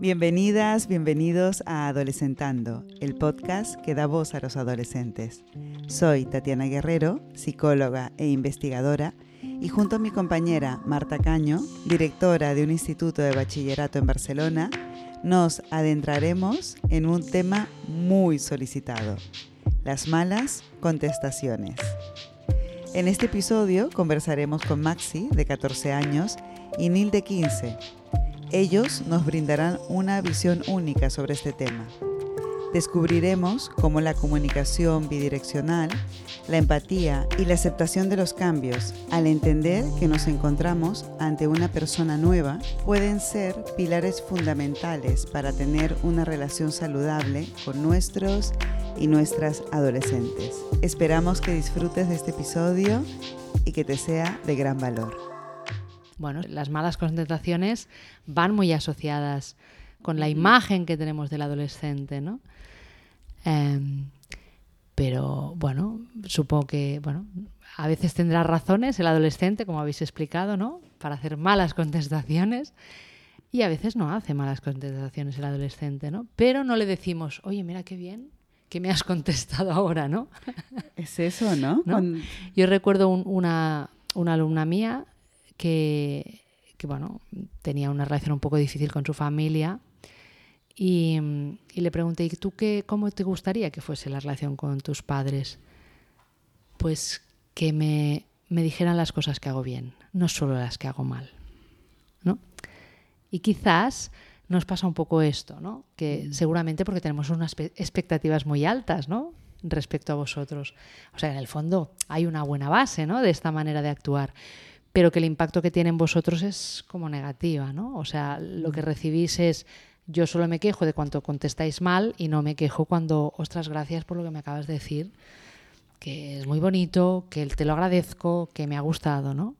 Bienvenidas, bienvenidos a Adolescentando, el podcast que da voz a los adolescentes. Soy Tatiana Guerrero, psicóloga e investigadora, y junto a mi compañera Marta Caño, directora de un instituto de bachillerato en Barcelona, nos adentraremos en un tema muy solicitado, las malas contestaciones. En este episodio conversaremos con Maxi, de 14 años, y Nil, de 15, ellos nos brindarán una visión única sobre este tema. Descubriremos cómo la comunicación bidireccional, la empatía y la aceptación de los cambios, al entender que nos encontramos ante una persona nueva, pueden ser pilares fundamentales para tener una relación saludable con nuestros y nuestras adolescentes. Esperamos que disfrutes de este episodio y que te sea de gran valor. Bueno, las malas concentraciones van muy asociadas con la imagen que tenemos del adolescente, ¿no? Em, pero bueno, supongo que bueno, a veces tendrá razones el adolescente, como habéis explicado, ¿no? Para hacer malas contestaciones. Y a veces no hace malas contestaciones el adolescente, ¿no? Pero no le decimos, oye, mira qué bien que me has contestado ahora, ¿no? Es eso, ¿no? Yo recuerdo una, una alumna mía que, bueno, tenía una relación un poco difícil con su familia. Y, le pregunté, ¿y tú qué, cómo te gustaría que fuese la relación con tus padres? Pues que me, me dijeran las cosas que hago bien, no solo las que hago mal. ¿no? Y quizás nos pasa un poco esto, ¿no? que mm. seguramente porque tenemos unas expectativas muy altas ¿no? respecto a vosotros. O sea, en el fondo hay una buena base ¿no? de esta manera de actuar pero que el impacto que tiene en vosotros es como negativa, ¿no? O sea, lo que recibís es yo solo me quejo de cuánto contestáis mal y no me quejo cuando, ostras, gracias por lo que me acabas de decir, que es muy bonito, que te lo agradezco, que me ha gustado, ¿no?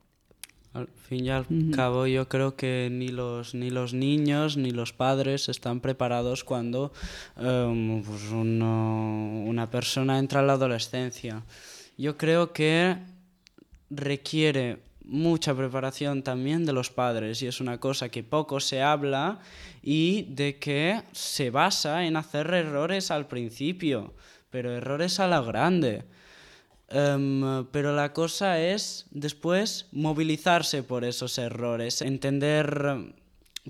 Al fin y al cabo, yo creo que ni los, ni los niños ni los padres están preparados cuando em, pues una persona entra a la adolescencia. Yo creo que requiere mucha preparación también de los padres y es una cosa que poco se habla y de que se basa en hacer errores al principio, pero errores a la grande. Em, pero la cosa es después movilizarse por esos errores, entender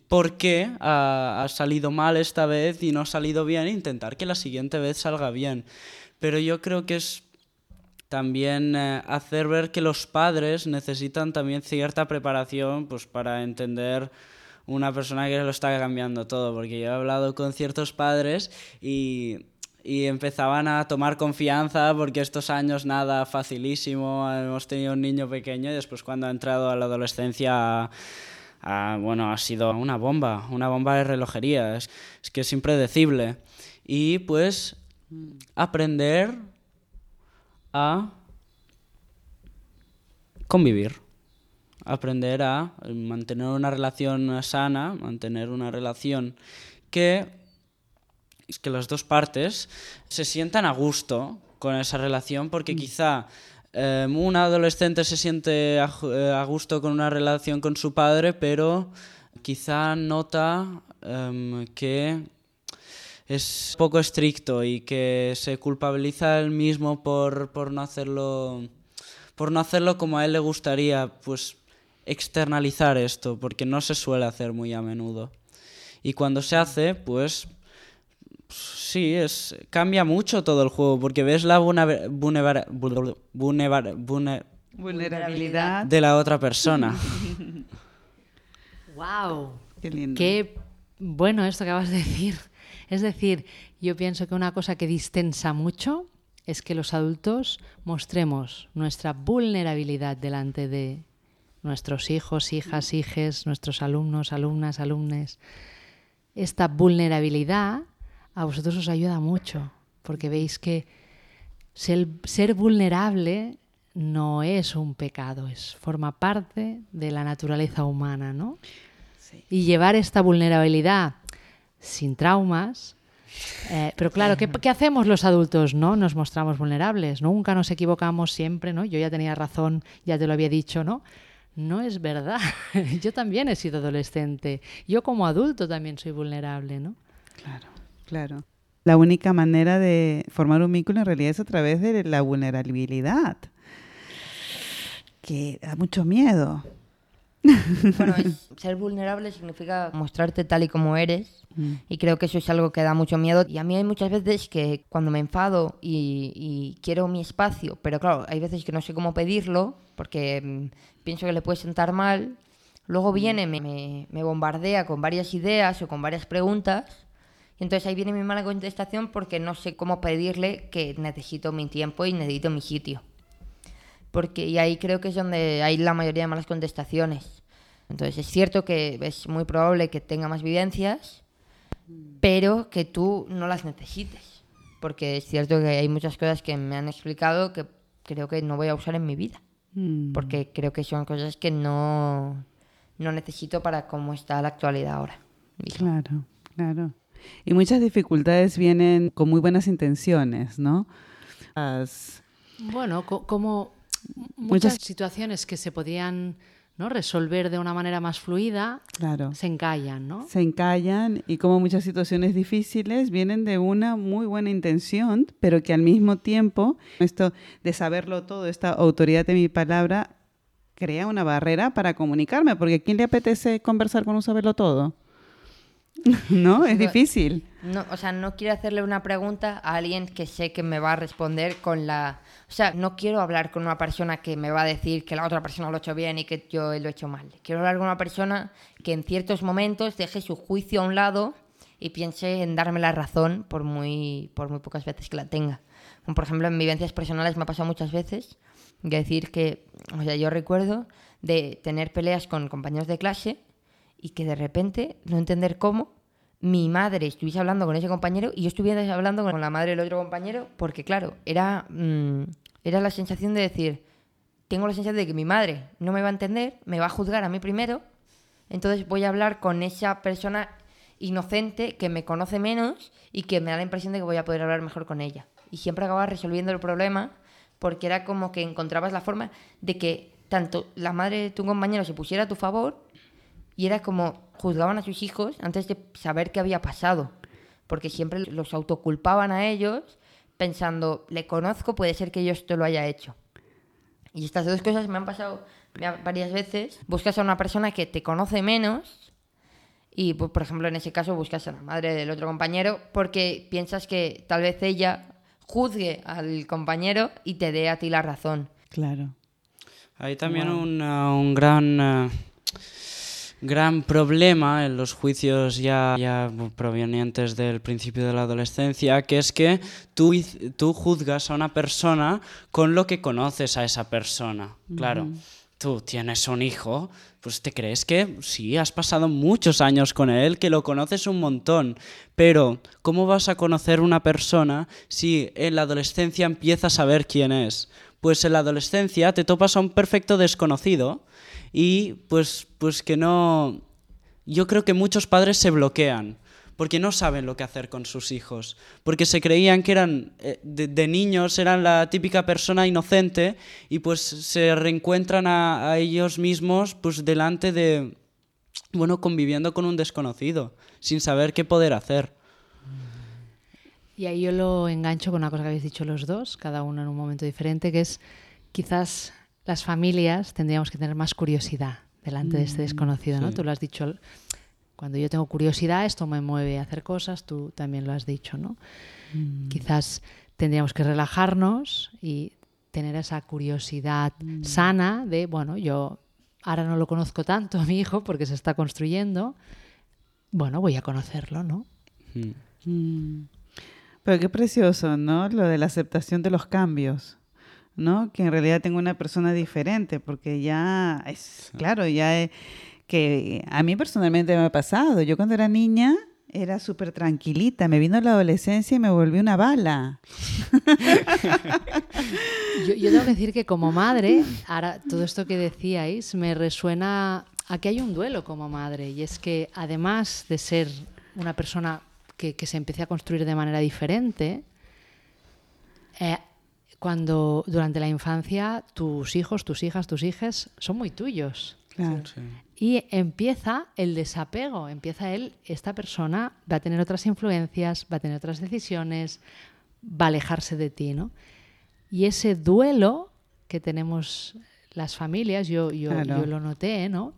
por qué ha, ha, salido mal esta vez y no ha salido bien, e intentar que la siguiente vez salga bien. Pero yo creo que es también eh, hacer ver que los padres necesitan también cierta preparación pues, para entender una persona que lo está cambiando todo, porque yo he hablado con ciertos padres y, y empezaban a tomar confianza porque estos años nada facilísimo, hemos tenido un niño pequeño y después cuando ha entrado a la adolescencia... bueno, ha sido una bomba, una bomba de relojería, es, es que es impredecible. Y pues aprender a convivir, aprender a mantener una relación sana, mantener una relación que, que las dos partes se sientan a gusto con esa relación porque mm. quizá em, un adolescente se siente eh, a, gusto con una relación con su padre, pero quizá nota em, que es poco estricto y que se culpabiliza él mismo por, por, no hacerlo por no hacerlo como a él le gustaría, pues externalizar esto, porque no se suele hacer muy a menudo. Y cuando se hace, pues sí, es cambia mucho todo el juego, porque ves la vulnerabilidad de la otra persona. ¡Wow! Qué lindo. Qué bueno esto que acabas de decir. Es decir, yo pienso que una cosa que distensa mucho es que los adultos mostremos nuestra vulnerabilidad delante de nuestros hijos, hijas, hijes, nuestros alumnos, alumnas, alumnes. Esta vulnerabilidad a vosotros os ayuda mucho, porque veis que ser, ser vulnerable no es un pecado, es forma parte de la naturaleza humana, ¿no? Y llevar esta vulnerabilidad sin traumas. Eh, pero claro, ¿qué, ¿qué, hacemos los adultos? No nos mostramos vulnerables, nunca nos equivocamos siempre, ¿no? Yo ya tenía razón, ya te lo había dicho, ¿no? no es verdad. Yo también he sido adolescente. Yo como adulto también soy vulnerable, ¿no? Claro, claro. La única manera de formar un vínculo en realidad es a través de la vulnerabilidad, que da mucho miedo. Bueno, ser vulnerable significa mostrarte tal y como eres mm. y creo que eso es algo que da mucho miedo y a mí hay muchas veces que cuando me enfado y, quiero mi espacio, pero claro, hay veces que no sé cómo pedirlo porque mm, pienso que le puede sentar mal, luego viene, me, me bombardea con varias ideas o con varias preguntas y entonces ahí viene mi mala contestación porque no sé cómo pedirle que necesito mi tiempo y necesito mi sitio porque y ahí creo que es donde hay la mayoría de malas contestaciones. Entonces es cierto que es muy probable que tenga más vivencias, pero que tú no las necesites, porque es cierto que hay muchas cosas que me han explicado que creo que no voy a usar en mi vida, mm. porque creo que son cosas que no, no necesito para cómo está la actualidad ahora. Claro, claro. Y muchas dificultades vienen con muy buenas intenciones, ¿no? Bueno, como muchas situaciones que se podían ¿no? resolver de una manera más fluida claro. se encallan, ¿no? Se encallan y como muchas situaciones difíciles vienen de una muy buena intención, pero que al mismo tiempo, esto de saberlo todo, esta autoridad de mi palabra, crea una barrera para comunicarme, porque ¿a quién le apetece conversar con un saberlo todo? ¿No? Es difícil. No, o sea, no quiero hacerle una pregunta a alguien que sé que me va a responder con la... O sea, no quiero hablar con una persona que me va a decir que la otra persona lo ha hecho bien y que yo lo he hecho mal. Quiero hablar con una persona que en ciertos momentos deje su juicio a un lado y piense en darme la razón por muy, por muy pocas veces que la tenga. Por ejemplo, en vivencias personales me ha pasado muchas veces decir que, o sea, yo recuerdo de tener peleas con compañeros de clase y que de repente, no entender cómo, mi madre estuviese hablando con ese compañero y yo estuviera hablando con la madre del otro compañero, porque claro, era, mm, era la sensación de decir, tengo la sensación de que mi madre no me va a entender, me va a juzgar a mí primero, entonces voy a hablar con esa persona inocente que me conoce menos y que me da la impresión de que voy a poder hablar mejor con ella. Y siempre acababa resolviendo el problema porque era como que encontrabas la forma de que tanto la madre de tu compañero se pusiera a tu favor y era como juzgaban a sus hijos antes de saber qué había pasado, porque siempre los autoculpaban a ellos pensando, le conozco, puede ser que yo esto lo haya hecho. Y estas dos cosas me han pasado varias veces. Buscas a una persona que te conoce menos y, pues, por ejemplo, en ese caso buscas a la madre del otro compañero porque piensas que tal vez ella juzgue al compañero y te dé a ti la razón. Claro. Hay también un gran... Eh, gran problema en los juicios ya, ya provenientes del principio de la adolescencia, que es que tú, tú juzgas a una persona con lo que conoces a esa persona. Claro, tú tienes un hijo, pues te crees que sí, has pasado muchos años con él, que lo conoces un montón, pero ¿cómo vas a conocer una persona si en la adolescencia empiezas a saber quién es? Pues en la adolescencia te topas a un perfecto desconocido y pues, pues que no... Yo creo que muchos padres se bloquean porque no saben lo que hacer con sus hijos, porque se creían que eran eh, de, niños, eran la típica persona inocente y pues se reencuentran a, a, ellos mismos pues delante de, bueno, conviviendo con un desconocido, sin saber qué poder hacer. Y ahí yo lo engancho con una cosa que habéis dicho los dos, cada uno en un momento diferente, que es quizás las familias tendríamos que tener más curiosidad delante de este mm, desconocido, ¿no? Tú lo has dicho, cuando yo tengo curiosidad, esto me mueve a hacer cosas, tú también lo has dicho, ¿no? Mm. Quizás tendríamos que relajarnos y tener esa curiosidad mm. sana de, bueno, yo ahora no lo conozco tanto a mi hijo porque se está construyendo, bueno, voy a conocerlo, ¿no? Pero qué precioso, ¿no? Lo de la aceptación de los cambios. ¿No? Que en realidad tengo una persona diferente, porque ya es, claro, ya es, que a mí personalmente me ha pasado. Yo cuando era niña era súper tranquilita, me vino la adolescencia y me volví una bala. yo, yo, tengo que decir que como madre, ahora todo esto que decíais me resuena a que hay un duelo como madre, y es que además de ser una persona que, que se empiece a construir de manera diferente, eh, cuando durante la infancia tus hijos, tus hijas, tus hijas son muy tuyos. Claro. Sí. Y empieza el desapego, empieza él, esta persona va a tener otras influencias, va a tener otras decisiones, va a alejarse de ti, ¿no? Y ese duelo que tenemos las familias, yo, yo, Claro. yo lo noté, ¿no?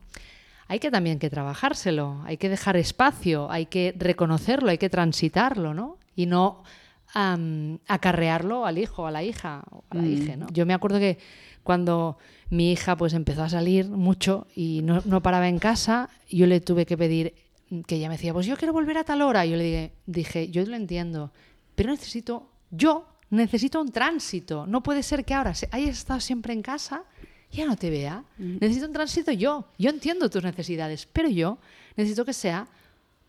Hay que también que trabajárselo, hay que dejar espacio, hay que reconocerlo, hay que transitarlo, ¿no? Y no am, acarrearlo al hijo, a la hija, o a la Mm. hija, ¿no? Yo me acuerdo que cuando mi hija pues empezó a salir mucho y no, no paraba en casa, yo le tuve que pedir que ella me decía, pues yo quiero volver a tal hora. Y yo le dije, dije, yo lo entiendo, pero necesito, yo necesito un tránsito. No puede ser que ahora hayas estado siempre en casa y ya no te vea. Necesito un tránsito yo. Yo entiendo tus necesidades, pero yo necesito que sea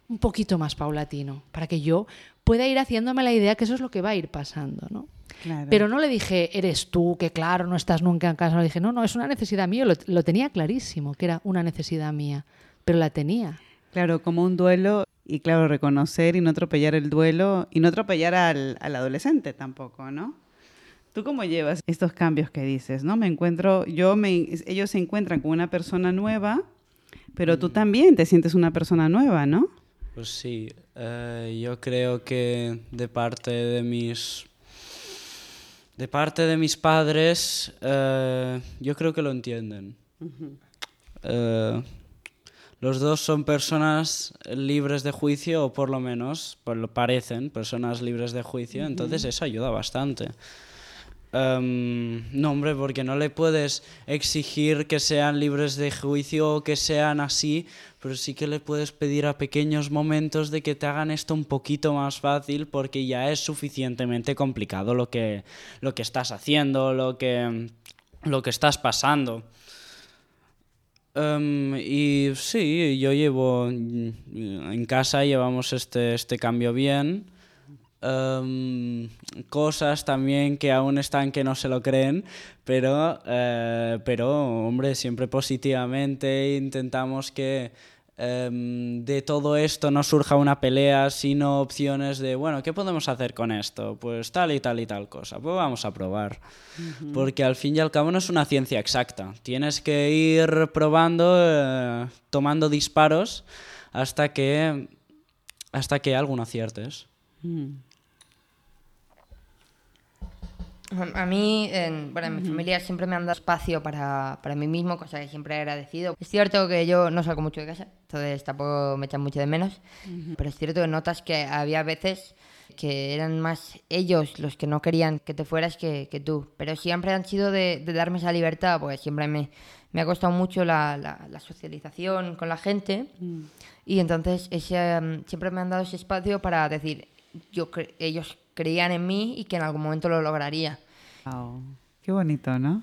un poquito más paulatino para que yo pueda ir haciéndome la idea que eso es lo que va a ir pasando, ¿no? Claro. Pero no le dije, eres tú, que claro, no estás nunca en casa. Le dije, no, no, es una necesidad mía. Lo, lo tenía clarísimo, que era una necesidad mía, pero la tenía. Claro, como un duelo y claro, reconocer y no atropellar el duelo y no atropellar al, al adolescente tampoco, ¿no? ¿Tú cómo llevas estos cambios que dices, no? Me encuentro, yo me, ellos se encuentran con una persona nueva, pero tú también te sientes una persona nueva, ¿no? Pues sí, eh, yo creo que de parte de mis de parte de mis padres, eh, yo creo que lo entienden. Eh, los dos son personas libres de juicio, o por lo menos, pues lo parecen, personas libres de juicio, entonces eso ayuda bastante. Em, no, hombre, porque no le puedes exigir que sean libres de juicio o que sean así, pero sí que le puedes pedir a pequeños momentos de que te hagan esto un poquito más fácil porque ya es suficientemente complicado lo que, lo que estás haciendo, lo que, lo que estás pasando. Em, y sí, yo llevo en casa llevamos este, este cambio bien. Em, cosas también que aún están que no se lo creen, pero, eh, pero hombre, siempre positivamente intentamos que em, de todo esto no surja una pelea, sino opciones de, bueno, ¿qué podemos hacer con esto? Pues tal y tal y tal cosa, pues vamos a probar. Porque al fin y al cabo no es una ciencia exacta, tienes que ir probando, eh, tomando disparos hasta que, hasta que alguno aciertes. A mí, en, bueno, en mi familia siempre me han dado espacio para, para mí mismo, cosa que siempre he agradecido. Es cierto que yo no salgo mucho de casa, entonces tampoco me echan mucho de menos, pero es cierto que notas que había veces que eran más ellos los que no querían que te fueras que, que tú, pero siempre han sido de, de darme esa libertad, porque siempre me, me ha costado mucho la, la- la socialización con la gente. Y entonces ese, mm, siempre me han dado ese espacio para decir, yo cre- ellos creían en mí y que en algún momento lo lograría. Wow. Qué bonito, ¿no?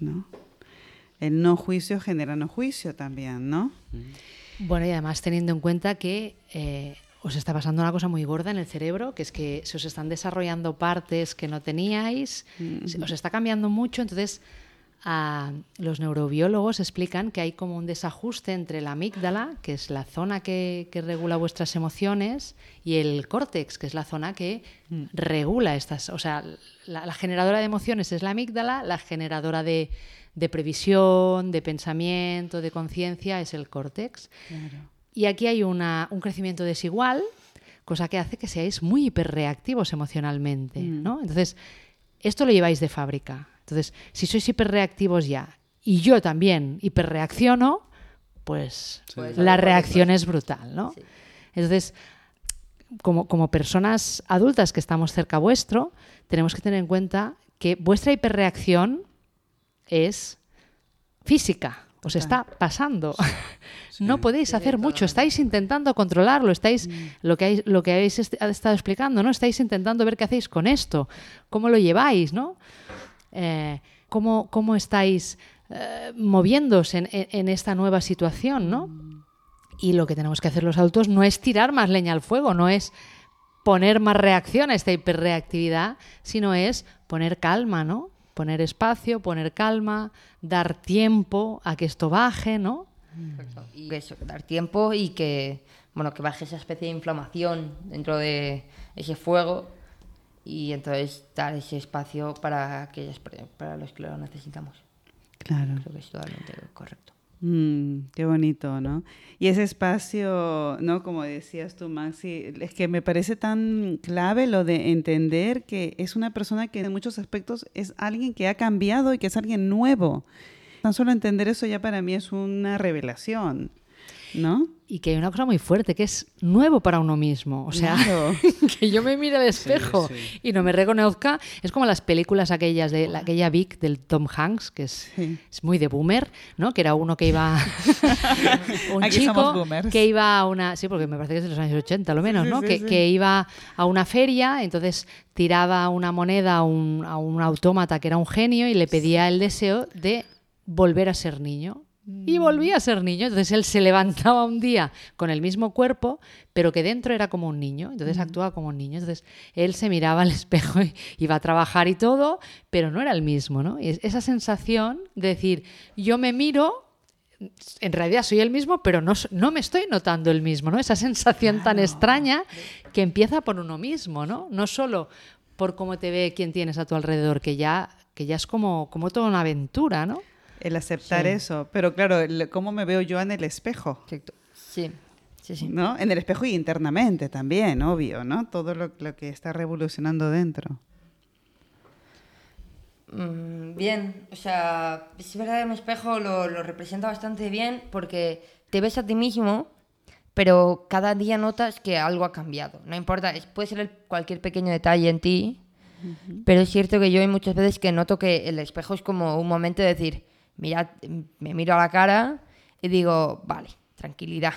¿No? El no juicio genera no juicio también, ¿no? Bueno, y además teniendo en cuenta que eh, os está pasando una cosa muy gorda en el cerebro, que es que se os están desarrollando partes que no teníais, se- os está cambiando mucho, entonces ah, los neurobiólogos explican que hay como un desajuste entre la amígdala, que es la zona que, que regula vuestras emociones, y el córtex, que es la zona que regula estas, o sea, la, la generadora de emociones es la amígdala, la generadora de, de previsión, de pensamiento, de conciencia es el córtex. Y aquí hay una- un crecimiento desigual, cosa que hace que seáis muy hiperreactivos emocionalmente, ¿no? Entonces, esto lo lleváis de fábrica. Entonces, si sois hiperreactivos ya y yo también hiperreacciono, pues Pues la reacción es brutal, ¿no? Sí. Entonces, como, como personas adultas que estamos cerca vuestro, tenemos que tener en cuenta que vuestra hiperreacción es física, os está pasando. No podéis hacer mucho, estáis intentando controlarlo, estáis lo que hay- lo que habéis est- estado explicando, ¿no? Estáis intentando ver qué hacéis con esto, cómo lo lleváis, ¿no? Eh, cómo, cómo estáis eh, moviéndose en, en- esta nueva situación, ¿no? Y lo que tenemos que hacer los adultos no es tirar más leña al fuego, no es poner más reacción a esta hiperreactividad, sino es poner calma, ¿no? Poner espacio, poner calma, dar tiempo a que esto baje, ¿no? Y eso, dar tiempo y que, bueno, que baje esa especie de inflamación dentro de ese fuego y entonces dar ese espacio para, aquellas, para los que lo necesitamos. Claro. Creo que es totalmente correcto. Mm, qué bonito, ¿no? Y ese espacio, ¿no? Como decías tú, Maxi, es que me parece tan clave lo de entender que es una persona que en muchos aspectos es alguien que ha cambiado y que es alguien nuevo. Tan solo entender eso ya para mí es una revelación, ¿no? Y que hay una cosa muy fuerte, que es nuevo para uno mismo. O sea, que yo me mire al espejo y no me reconozca. Es como las películas aquellas de la, aquella Vic del Tom Hanks, que es, es, muy de boomer, ¿no? Que era uno que iba. un chico que iba a una. Sí, porque me parece que es de los años 80, lo menos, ¿no? que, que, iba a una feria, entonces tiraba una moneda a un, a un autómata que era un genio y le pedía el deseo de volver a ser niño y volvía a ser niño. Entonces él se levantaba un día con el mismo cuerpo, pero que dentro era como un niño. Entonces actuaba como un niño. Entonces él se miraba al espejo y iba a trabajar y todo, pero no era el mismo, ¿no? Y esa sensación de decir, yo me miro, en realidad soy el mismo, pero no, no me estoy notando el mismo, ¿no? Esa sensación tan extraña que empieza por uno mismo, ¿no? No solo por cómo te ve quien tienes a tu alrededor, que ya, que ya es como, como toda una aventura, ¿no? El aceptar eso. Pero claro, ¿cómo me veo yo en el espejo? Sí. Sí, sí. ¿No? En el espejo y internamente también, obvio, ¿no? Todo lo, que está revolucionando dentro. Mm, bien, o sea, es verdad un espejo lo, lo, representa bastante bien porque te ves a ti mismo, pero cada día notas que algo ha cambiado. No importa, puede ser cualquier pequeño detalle en ti, pero es cierto que yo hay muchas veces que noto que el espejo es como un momento de decir, mira, me miro a la cara y digo, vale, tranquilidad,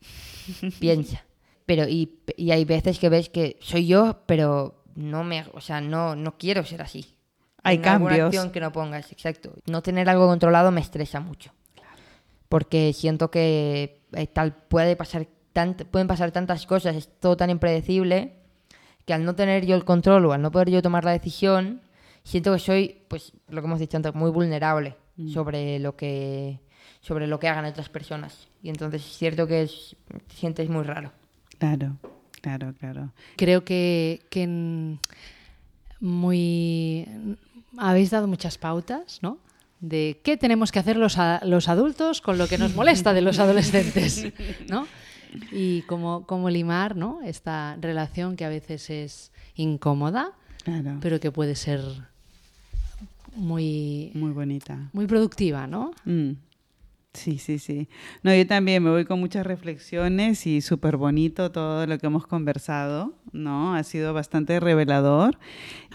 piensa. Pero y, y, hay veces que ves que soy yo, pero no me, o sea, no, no quiero ser así. Hay cambios. acción que no pongas, exacto. No tener algo controlado me estresa mucho. Porque siento que eh, tal puede pasar pueden pasar tantas cosas, es todo tan impredecible que al no tener yo el control o al no poder yo tomar la decisión, siento que soy, pues lo que hemos dicho antes, muy vulnerable. Mm. sobre lo que sobre lo que hagan otras personas. Y entonces es cierto que es, te sientes muy raro. Claro, claro, claro. Creo que, que muy habéis dado muchas pautas, ¿no? De qué tenemos que hacer los, los adultos con lo que nos molesta de los adolescentes, ¿no? Y cómo, cómo limar ¿no? esta relación que a veces es incómoda, pero que puede ser muy... Muy bonita. Muy productiva, ¿no? Mm. Sí, sí, sí. No, yo también me voy con muchas reflexiones y súper bonito todo lo que hemos conversado, ¿no? Ha sido bastante revelador.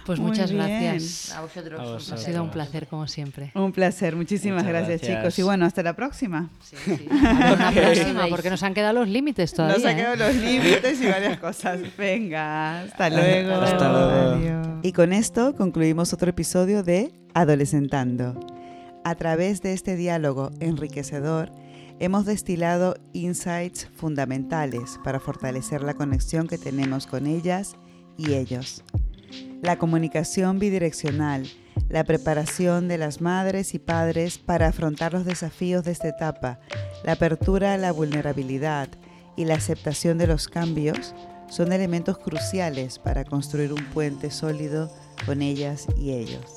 Pues muchas gracias. A vosotros. Ha sido un placer, como siempre. Un placer. Muchísimas gracias, chicos. Y bueno, hasta la próxima. Sí, sí. Hasta la próxima, porque nos han quedado los límites todavía. Nos han quedado ¿eh? los límites y varias cosas. Venga, hasta luego. Hasta luego. Y con esto concluimos otro episodio de Adolescentando. A través de este diálogo enriquecedor, hemos destilado insights fundamentales para fortalecer la conexión que tenemos con ellas y ellos. La comunicación bidireccional, la preparación de las madres y padres para afrontar los desafíos de esta etapa, la apertura a la vulnerabilidad y la aceptación de los cambios son elementos cruciales para construir un puente sólido con ellas y ellos.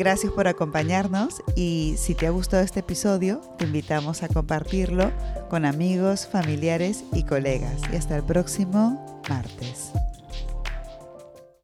Gracias por acompañarnos y si te ha gustado este episodio, te invitamos a compartirlo con amigos, familiares y colegas. Y hasta el próximo martes.